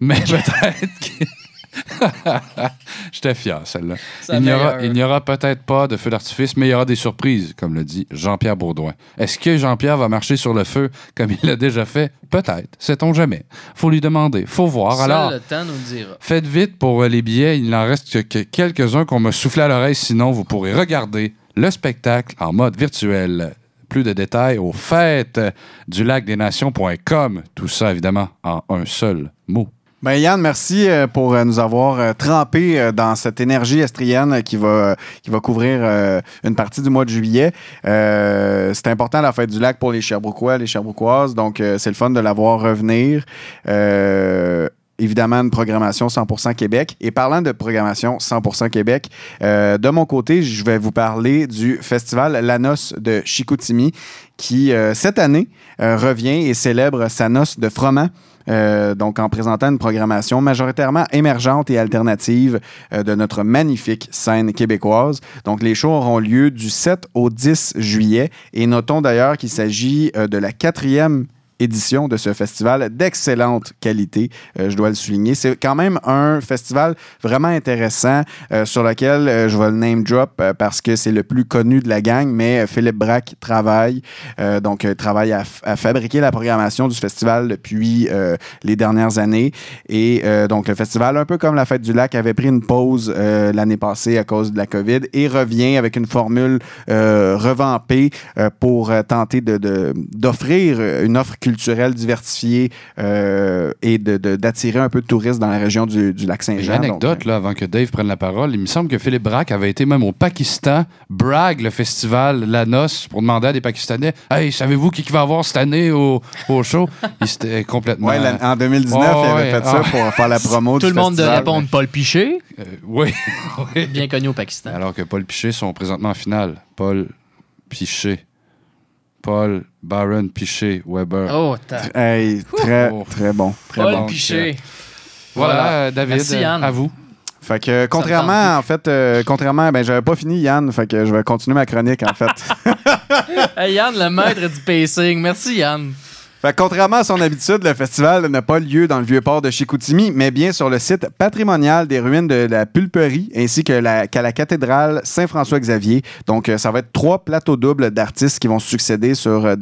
Mais peut-être que... *laughs* J'étais fier, celle-là. C'est Il n'y aura, il peut-être pas de feu d'artifice, mais il y aura des surprises, comme le dit Jean-Pierre Bourdouin. Est-ce que Jean-Pierre va marcher sur le feu comme il l'a déjà fait? Peut-être. Sait-on jamais. Faut lui demander. Faut voir. Alors, le temps nous le dira. Faites vite pour euh, les billets. Il n'en reste que- que quelques-uns qu'on m'a soufflé à l'oreille. Sinon, vous pourrez regarder le spectacle en mode virtuel. Plus de détails aux fêtes du lac des nations.com. Tout ça, évidemment, en un seul mot. Ben Yann, merci euh, pour euh, nous avoir euh, trempé dans cette énergie estrienne qui va, qui va couvrir une partie du mois de juillet. Euh, c'est important la fête du lac pour les Sherbrookeois, les Sherbrookeoises, donc c'est le fun de la voir revenir. Euh, Évidemment, une programmation 100% Québec. Et parlant de programmation 100% Québec, euh, de mon côté, je vais vous parler du festival La Noce de Chicoutimi qui, cette année, revient et célèbre sa noce de froment. Euh, donc, en présentant une programmation majoritairement émergente et alternative euh, de notre magnifique scène québécoise. Donc, les shows auront lieu du 7 au 10 juillet. Et notons d'ailleurs qu'il s'agit euh, de la quatrième édition de ce festival d'excellente qualité, euh, je dois le souligner. C'est quand même un festival vraiment intéressant euh, sur lequel euh, je vais le name drop parce que c'est le plus connu de la gang, mais Philippe Braque travaille, donc travaille à, fabriquer la programmation du festival depuis les dernières années. Et donc le festival, un peu comme la Fête du Lac, avait pris une pause l'année passée à cause de la COVID et revient avec une formule revampée pour tenter de- de- d'offrir euh, une offre culturelle diversifiée euh, et de- de- d'attirer un peu de touristes dans la région du, du lac J'ai Saint-Jean. une anecdote, là, avant que Dave prenne la parole. Il me semble que Philippe Braque avait été même au Pakistan, brag le festival La Noce, pour demander à des Pakistanais Hey, savez-vous qui qui va avoir cette année au, au show Il s'était complètement. Ouais, en 2019, Ouais, il avait ouais, fait ça ah. pour faire la promo Tout du le monde de festival. répondre Paul Piché, Euh, oui. oui. *laughs* bien connu au Pakistan. Alors que Paul Piché sont présentement en finale. Paul Piché. Paul Baron Piché Weber. Oh, t'as. Hey, très, Oh. très bon. Très Paul bon. Piché. Voilà, Voilà. David, Merci, Yann. à vous. Fait que, contrairement, en fait, euh, contrairement, ben, j'avais pas fini, Yann. Fait que je vais continuer ma chronique, en fait. *laughs* Hey, Yann, le maître du pacing. Merci, Yann. Fait contrairement à son habitude, le festival n'a pas lieu dans le vieux port de Chicoutimi, mais bien sur le site patrimonial des ruines de la Pulperie ainsi qu'à la cathédrale Saint-François-Xavier. Donc, euh, ça va être trois plateaux doubles d'artistes qui vont succéder sur, euh,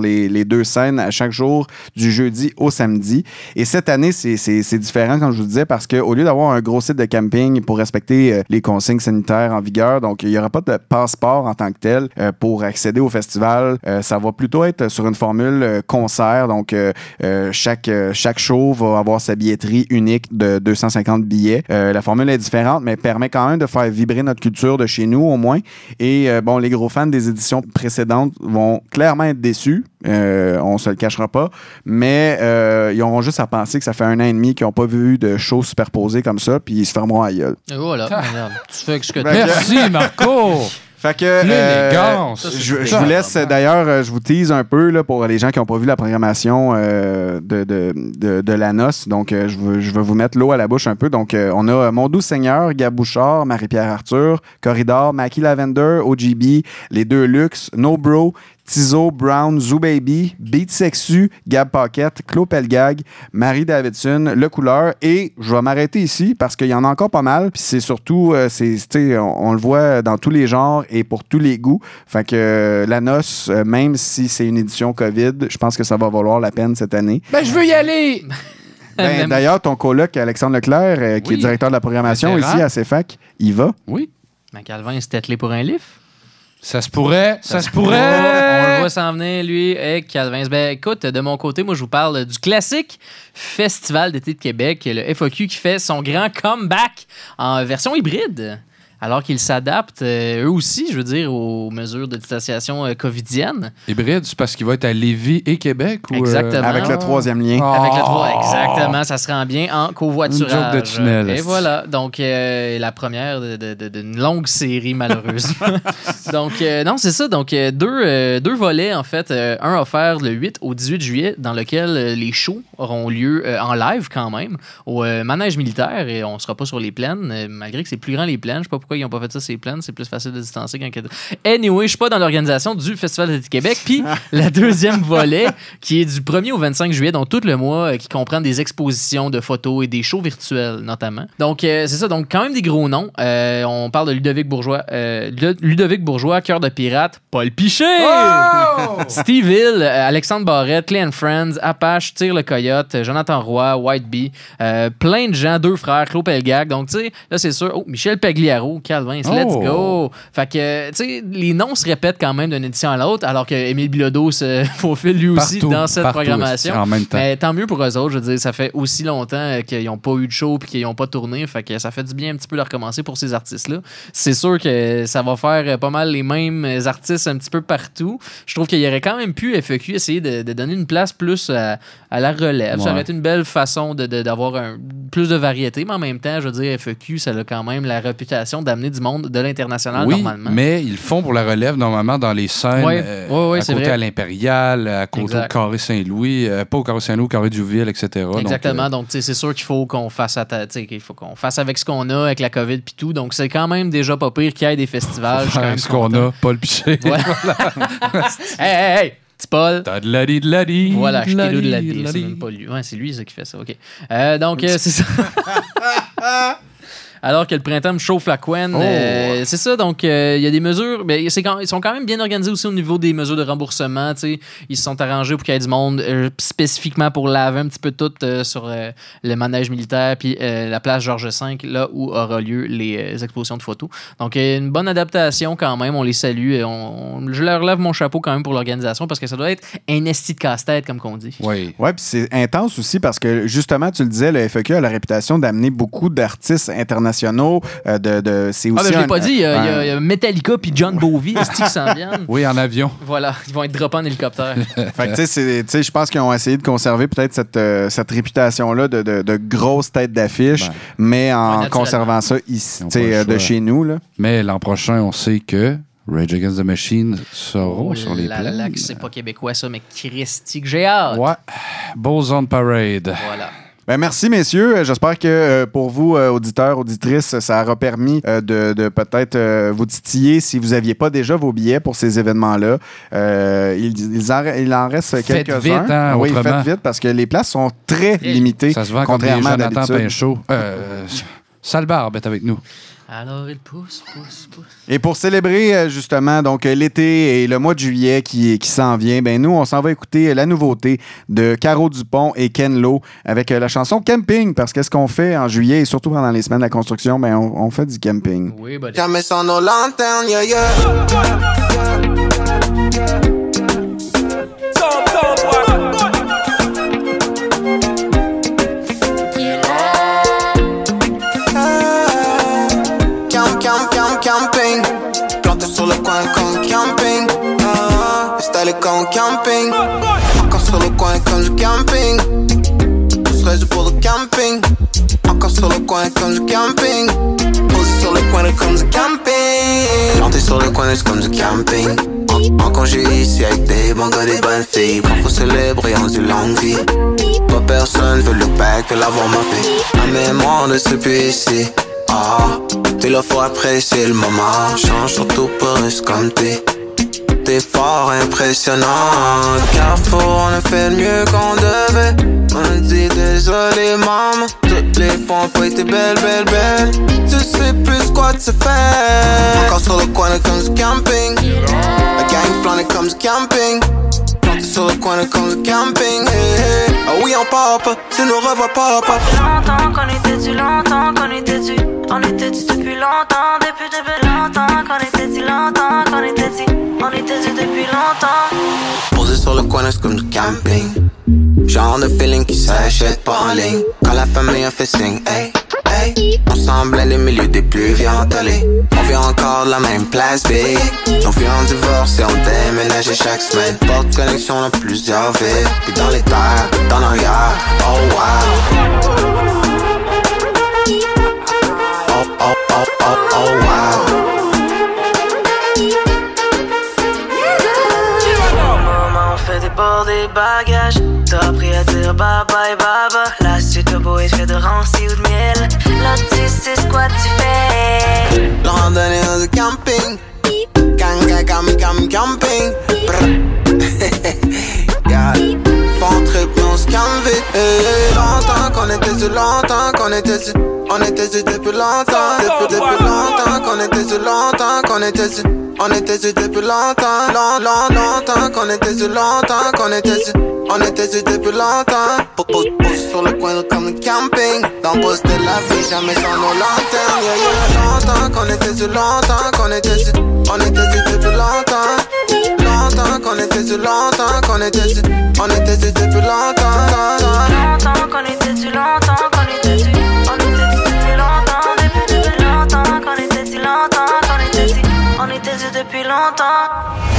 les, deux scènes à chaque jour du jeudi au samedi. Et cette année, c'est- différent, comme je vous disais, parce qu'au lieu d'avoir un gros site de camping pour respecter euh, les consignes sanitaires en vigueur, donc il n'y aura pas de passeport en tant que tel pour accéder au festival. Ça va plutôt être sur une formule concert. Donc, euh, euh, chaque, euh, chaque show va avoir sa billetterie unique de 250 billets. Euh, la formule est différente, mais permet quand même de faire vibrer notre culture de chez nous, au moins. Et euh, bon, les gros fans des éditions précédentes vont clairement être déçus. Euh, on se le cachera pas. Mais euh, ils auront juste à penser que ça fait un an et demi qu'ils n'ont pas vu de show superposé comme ça, puis ils se fermeront à gueule. Et voilà, merde. Tu fais ce que tu Merci, Marco! *laughs* Fait que L'élégance. euh, je, je vous laisse d'ailleurs, euh, je vous tease un peu là, pour les gens qui n'ont pas vu la programmation euh, de, de, de, de la noce. Donc, euh, je, veux, je vais vous mettre l'eau à la bouche un peu. Donc, on a Mon Doux Seigneur, Gab Bouchard, Marie-Pierre Arthur, Corridor, Mackie Lavender, OGB, Les Deux Luxe, No Bro, Tizo, Brown, Zoo Baby, Beat Sexu, Gab Pocket, Claude Pelgag, Marie Davidson, Le Couleur. Et je vais m'arrêter ici parce qu'il y en a encore pas mal. Puis c'est surtout, euh, c'est, on, on le voit dans tous les genres et pour tous les goûts. Fait que euh, la noce, euh, même si c'est une édition COVID, je pense que ça va valoir la peine cette année. Ben, je veux y aller! *laughs* Ben, D'ailleurs, ton coloc, Alexandre Leclerc, euh, qui Oui. est directeur de la programmation ici à CFAC, il va. Oui. Ben, Calvin, c'était clé pour un livre. Ça se pourrait, ça, se On le pourrait! voit s'en venir, lui, et Calvin. Ben, écoute, de mon côté, moi, je vous parle du classique Festival d'été de Québec, le FOQ qui fait son grand comeback en version hybride. Alors qu'ils s'adaptent, euh, eux aussi, je veux dire, aux mesures de distanciation euh, covidienne. Hybride, c'est parce qu'il va être à Lévis et Québec? Ou, euh, Exactement. Avec le troisième lien. Avec le 3, Oh! exactement, ça se rend bien en covoiturage. Une joke de tunnel, Et voilà, donc euh, la première d'une longue série, malheureusement. *laughs* donc, euh, non, c'est ça. Donc, deux, euh, deux volets, en fait. Euh, un offert le 8 au 18 juillet, dans lequel euh, les shows auront lieu euh, en live quand même, au euh, manège militaire, et on sera pas sur les plaines, euh, malgré que c'est plus grand les plaines. Je sais pas pourquoi ils n'ont pas fait ça les plaines, c'est plus facile de distancer quand... Anyway, je suis pas dans l'organisation du Festival d'été de Québec. Puis, *laughs* la deuxième volet, qui est du 1er au 25 juillet, donc tout le mois, euh, qui comprend des expositions de photos et des shows virtuels notamment. Donc, euh, c'est ça. Donc, quand même des gros noms. Euh, on parle de Ludovic Bourgeois. euh, Lu- Ludovic Bourgeois, Cœur de Pirate, Paul Piché! Steve Hill, Alexandre Barrette, Clay and Friends, Apache, Tire le Coyote, Jonathan Roy, White Bee, plein de gens, deux frères, Claude Pelgag. Donc, tu sais, là, c'est sûr. Oh, Michel Pagliaro, Calvin, let's Oh. go! Fait que, tu sais, les noms se répètent quand même d'une édition à l'autre, alors que Émile Bilodeau se *laughs* faufile lui aussi Partout, dans cette programmation. en même temps. Mais tant mieux pour eux autres. Je veux dire, ça fait aussi longtemps qu'ils n'ont pas eu de show puis qu'ils n'ont pas tourné. Fait que ça fait du bien un petit peu de recommencer pour ces artistes-là. C'est sûr que ça va faire pas mal les mêmes artistes un petit peu partout. Je trouve qu'il y aurait quand même pu, FEQ, essayer de, de donner une place plus à, à la relève. Ça aurait été une belle façon de- de- d'avoir un- plus de variété. Mais en même temps, je veux dire, FEQ, ça a quand même la réputation d'amener du monde de l'international Oui, normalement. mais ils font pour la relève normalement dans les scènes Ouais. euh, Ouais, ouais, à c'est côté vrai. à l'Impérial, à côté Exact. au Carré Saint-Louis, euh, pas au Carré Saint-Louis, au Carré du Ville, etc. Exactement. euh, Donc, c'est sûr qu'il faut qu'on fasse qu'il faut qu'on avec ce qu'on a, avec la COVID puis tout. Donc, c'est quand même déjà pas pire qu'il y ait des festivals. Faire même ce qu'on a, Paul Piché. *laughs* *laughs* Hey, hey, hey! Petit Paul. T'as de la de la di, Voilà, je de la di, C'est même pas lui. Ouais, c'est lui ça, qui fait ça. OK. Euh, donc, euh, c'est ça. *laughs* Alors que le printemps me chauffe la couenne. Oh. euh, c'est ça, donc euh, il y a des mesures. Mais c'est quand- ils sont quand même bien organisés aussi au niveau des mesures de remboursement. Ils se sont arrangés pour qu'il y ait du monde euh, spécifiquement pour laver un petit peu tout euh, sur euh, le manège militaire puis euh, la place Georges V, là où aura lieu les euh, expositions de photos. Donc, une bonne adaptation quand même. On les salue. Et on, on- je leur lève mon chapeau quand même pour l'organisation parce que ça doit être un esti de casse-tête, comme qu'on dit. Oui. Ouais, puis c'est intense aussi parce que justement, tu le disais, le FEQ a la réputation d'amener beaucoup d'artistes internationaux. Euh, de, de, c'est Ah, aussi ben, je l'ai pas dit, il y, a- il y a- un- il y a Metallica puis John Bowie, *laughs* est-ce qu'ils s'en viennent? Oui, en avion. Voilà, ils vont être droppés en hélicoptère. *laughs* Fait que, tu sais, c'est- tu sais, je pense qu'ils ont essayé de conserver peut-être cette, euh, cette réputation-là de, de, de grosse tête d'affiche, mais en conservant ça ici, euh, de chez nous. Là. Mais l'an prochain, on sait que Rage Against the Machine seront Oh sur les plaines. c'est pas québécois ça, mais Christy, que j'ai hâte. Ouais. Boson Parade. Voilà. Ben, merci, messieurs. Euh, J'espère que euh, pour vous, euh, auditeurs, auditrices, ça aura permis euh, de, de peut-être vous titiller si vous n'aviez pas déjà vos billets pour ces événements-là. Il, il en, il en reste Faites quelques-uns. vite, hein, oui, autrement. faites vite parce que les places sont très limitées. Ça se vend contrairement à d'habitude. Pinchot. Euh, Sale Barbe est avec nous. Alors il pousse, pousse, pousse. Et pour célébrer euh, justement donc euh, l'été et le mois de juillet qui, qui s'en vient, ben nous on s'en va écouter euh, la nouveauté de Caro Dupont et Ken Lo avec la chanson Camping parce qu'est-ce qu'on fait en juillet et surtout pendant les semaines de la construction, ben on, on fait du camping. Oui, buddy. Jamais sans nos lanternes, yeah, yeah. Encore sur le coin comme du camping. Posé sur le coin comme du camping. Planté sur le coin comme du camping. En, en congé ici avec des bons des bonnes filles. Parfois célébrer en du longue vie. Pas personne veut le back que l'avoir m'a fait. La mémoire ne se plus ici. Ah, t'es là, faut apprécier le moment. Change surtout pour rester comme t'es. Fort impressionnant. Carrefour, on a fait le mieux qu'on devait. On dit désolé, maman. Toutes les fois, on pas été belle, belle, belle. Tu sais plus quoi tu fais. Encore sur le coin, comme du camping. La gang plane comme du camping. Planté sur le coin, comme du camping. Hey, hey. Ah oui, on pop, tu nous revois pop. Longtemps qu'on était dû, longtemps qu'on était dû. On était dû depuis longtemps, depuis, depuis longtemps. Qu'on était longtemps, qu'on était dû. On était dû depuis longtemps. Posé sur le coin, c'est comme du camping. Genre de feeling qui s'achète pas en ligne. Quand la famille a fait signe, hey, hey. Ensemble, les milieux des plus télé. On vient encore de la même place, big. On vient en divorce et on déménage chaque semaine. Porte connexion dans plusieurs villes. Puis dans les terres, dans l'arrière, oh wow. Oh, oh, oh, oh, oh wow. Fait des bagages. T'as appris à dire bye bye baba. La suite au beau fait de rancy ou de miel. Là, tu sais ce quoi tu fais. Randonnée dans le camping. Gang, cam, cam, camping. Brr. On se calme vite. Longtemps qu'on était sur, longtemps qu'on était sur. On était sur depuis longtemps. Depuis, depuis longtemps qu'on était sur, longtemps qu'on était sur. On était sur depuis longtemps. Long, long, longtemps qu'on était sur, longtemps qu'on était sur. On était sur depuis longtemps. Pose, pose, sur le coin comme un camping. Dans le poste de la vie, jamais sans nos lanternes. Yeah, yeah. Longtemps qu'on était sur, longtemps était. On était sur depuis longtemps. Qu'on était sur, longtemps qu'on était sur. On était sur depuis longtemps. Longtemps qu'on était dû, longtemps qu'on était. On était depuis longtemps, depuis, longtemps. Qu'on était dû, longtemps qu'on était. On était dû depuis longtemps.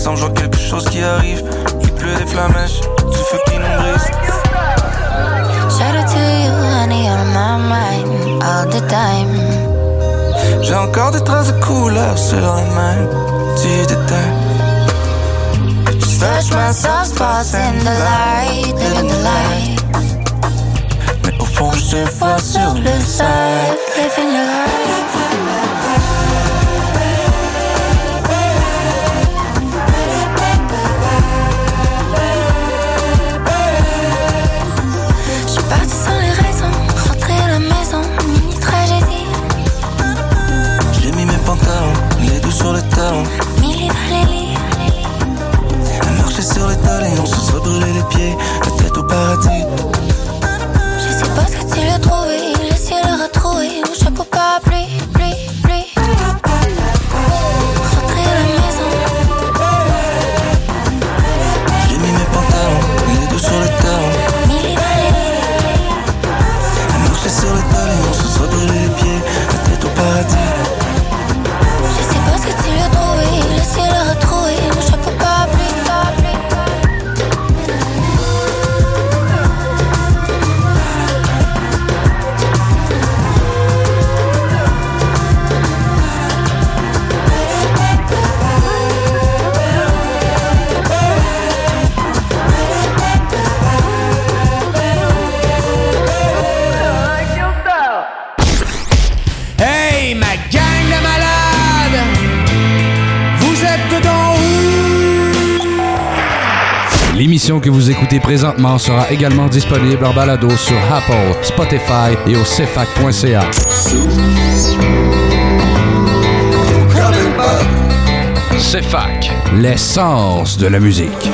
Sans, je vois quelque chose qui arrive. Il pleut des flamèches, du feu qui nous brise. Shout out to you, honey, on my mind all the time. J'ai encore des traces de couleur sur les mains. Tu déteins. Just touch my soft spots in the light, living the light. Mais au fond, je sais Fois sur le side, brûler les pieds, la tête au paradis. que vous écoutez présentement sera également disponible en balado sur Apple, Spotify et au cefac.ca. CFAC, l'essence de la musique.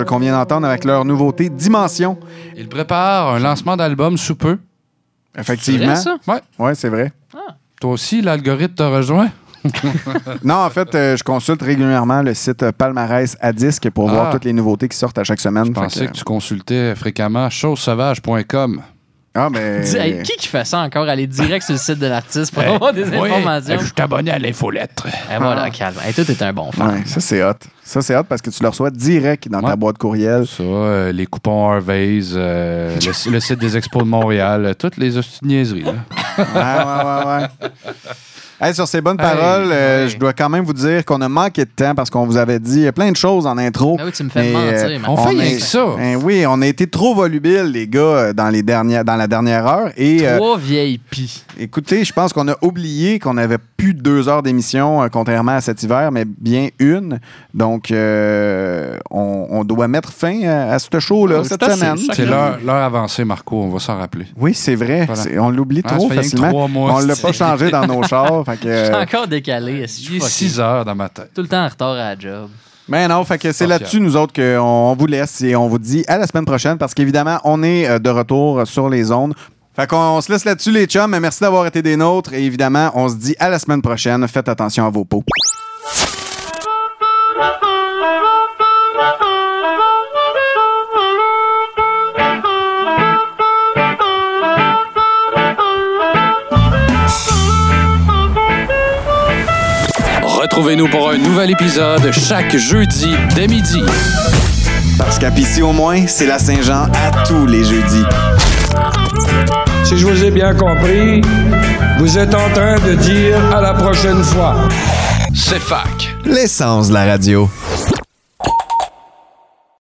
Sauvage qu'on vient d'entendre avec leur nouveauté Dimension. Il prépare un lancement d'album sous peu. Effectivement. C'est vrai, ça? Ouais. Ouais, c'est vrai. Toi aussi, l'algorithme t'a rejoint? *laughs* non, en fait, euh, je consulte régulièrement le site Palmarès à disque pour voir Ah. toutes les nouveautés qui sortent à chaque semaine. Je pensais que tu consultais fréquemment chosesauvage.com. Ah, mais. Dis- hey, qui qui fait ça encore? Aller direct sur le site de l'artiste pour *laughs* avoir des oui, informations. je suis abonné à l'infolettre. Et voilà, calme. Hey, toi, t'es un bon fan. Ouais, ça, c'est hot. Ça, c'est hot parce que tu le reçois direct dans ta boîte courriel. Ça, euh, les coupons Harvey's, euh, le, le site des expos de Montréal, euh, toutes les niaiseries. là. Ouais, ouais, ouais, ouais. *laughs* Hey, sur ces bonnes Hey, paroles, euh, je dois quand même vous dire qu'on a manqué de temps parce qu'on vous avait dit plein de choses en intro. Ah oui, tu me fais mentir, euh. On fait rien est- que ça. Ben oui, on a été trop volubile, les gars, euh, dans, les dernières, dans la dernière heure. Et euh, Trois vieilles pis. écoutez, je pense qu'on a oublié qu'on avait plus de deux heures d'émission, euh, contrairement à cet hiver, mais bien une. Donc, euh, on, on doit mettre fin à, à ce show-là Euh, cette semaine. C'est l'heure avancée, Marco, on va s'en rappeler. Oui, c'est vrai. Voilà. On l'oublie Ah, trop facilement. trois mois, on l'a c'est- pas changé dans nos *laughs* chars. Fait que, Je suis euh, encore décalé. Il est suis 6 heures dans ma tête. Tout le temps en retard à la job. Ben non, fait que c'est là-dessus, nous autres, qu'on on vous laisse et on vous dit à la semaine prochaine parce qu'évidemment, on est euh, de retour sur les ondes. Fait qu'on se laisse là-dessus, les chums. Merci d'avoir été des nôtres. Et évidemment, on se dit à la semaine prochaine. Faites attention à vos pots. Retrouvez-nous pour un nouvel épisode chaque jeudi dès midi. Parce qu'à Pissy au moins, c'est la Saint-Jean à tous les jeudis. Si je vous ai bien compris, vous êtes en train de dire à la prochaine fois. C'est fac. L'essence de la radio.